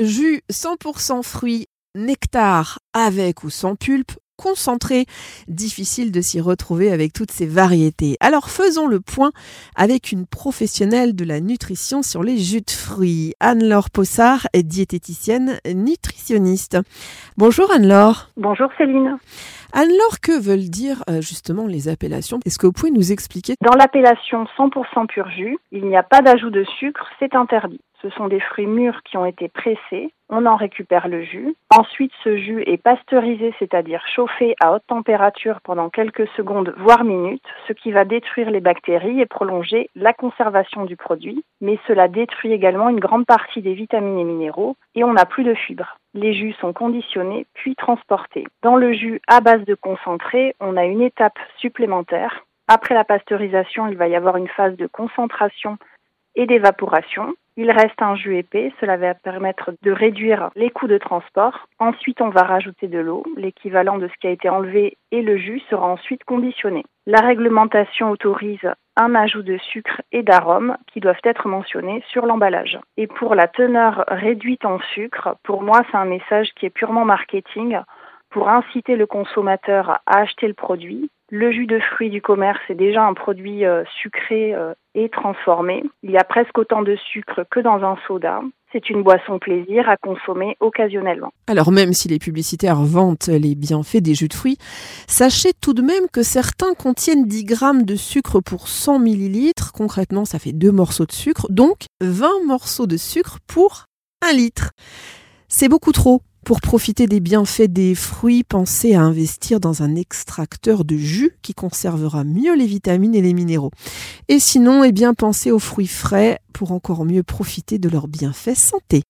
Jus 100% fruits, nectar avec ou sans pulpe, concentré, difficile de s'y retrouver avec toutes ces variétés. Alors faisons le point avec une professionnelle de la nutrition sur les jus de fruits. Anne-Laure Possard est diététicienne nutritionniste. Bonjour Anne-Laure. Bonjour Céline. Anne-Laure, que veulent dire euh, justement les appellations? Est-ce que vous pouvez nous expliquer? Dans l'appellation 100% pur jus, il n'y a pas d'ajout de sucre, c'est interdit. Ce sont des fruits mûrs qui ont été pressés. On en récupère le jus. Ensuite, ce jus est pasteurisé, c'est-à-dire chauffé à haute température pendant quelques secondes, voire minutes, ce qui va détruire les bactéries et prolonger la conservation du produit. Mais cela détruit également une grande partie des vitamines et minéraux et on n'a plus de fibres. Les jus sont conditionnés puis transportés. Dans le jus à base de concentré, on a une étape supplémentaire. Après la pasteurisation, il va y avoir une phase de concentration et d'évaporation. Il reste un jus épais, cela va permettre de réduire les coûts de transport. Ensuite, on va rajouter de l'eau, l'équivalent de ce qui a été enlevé et le jus sera ensuite conditionné. La réglementation autorise un ajout de sucre et d'arômes qui doivent être mentionnés sur l'emballage. Et pour la teneur réduite en sucre, pour moi, c'est un message qui est purement marketing pour inciter le consommateur à acheter le produit. Le jus de fruits du commerce est déjà un produit euh, sucré euh, et transformé. Il y a presque autant de sucre que dans un soda. C'est une boisson plaisir à consommer occasionnellement. Alors même si les publicitaires vantent les bienfaits des jus de fruits, sachez tout de même que certains contiennent 10 grammes de sucre pour 100 millilitres. Concrètement, ça fait deux morceaux de sucre, donc 20 morceaux de sucre pour un litre. C'est beaucoup trop. Pour profiter des bienfaits des fruits, pensez à investir dans un extracteur de jus qui conservera mieux les vitamines et les minéraux. Et sinon, eh bien, pensez aux fruits frais pour encore mieux profiter de leurs bienfaits santé.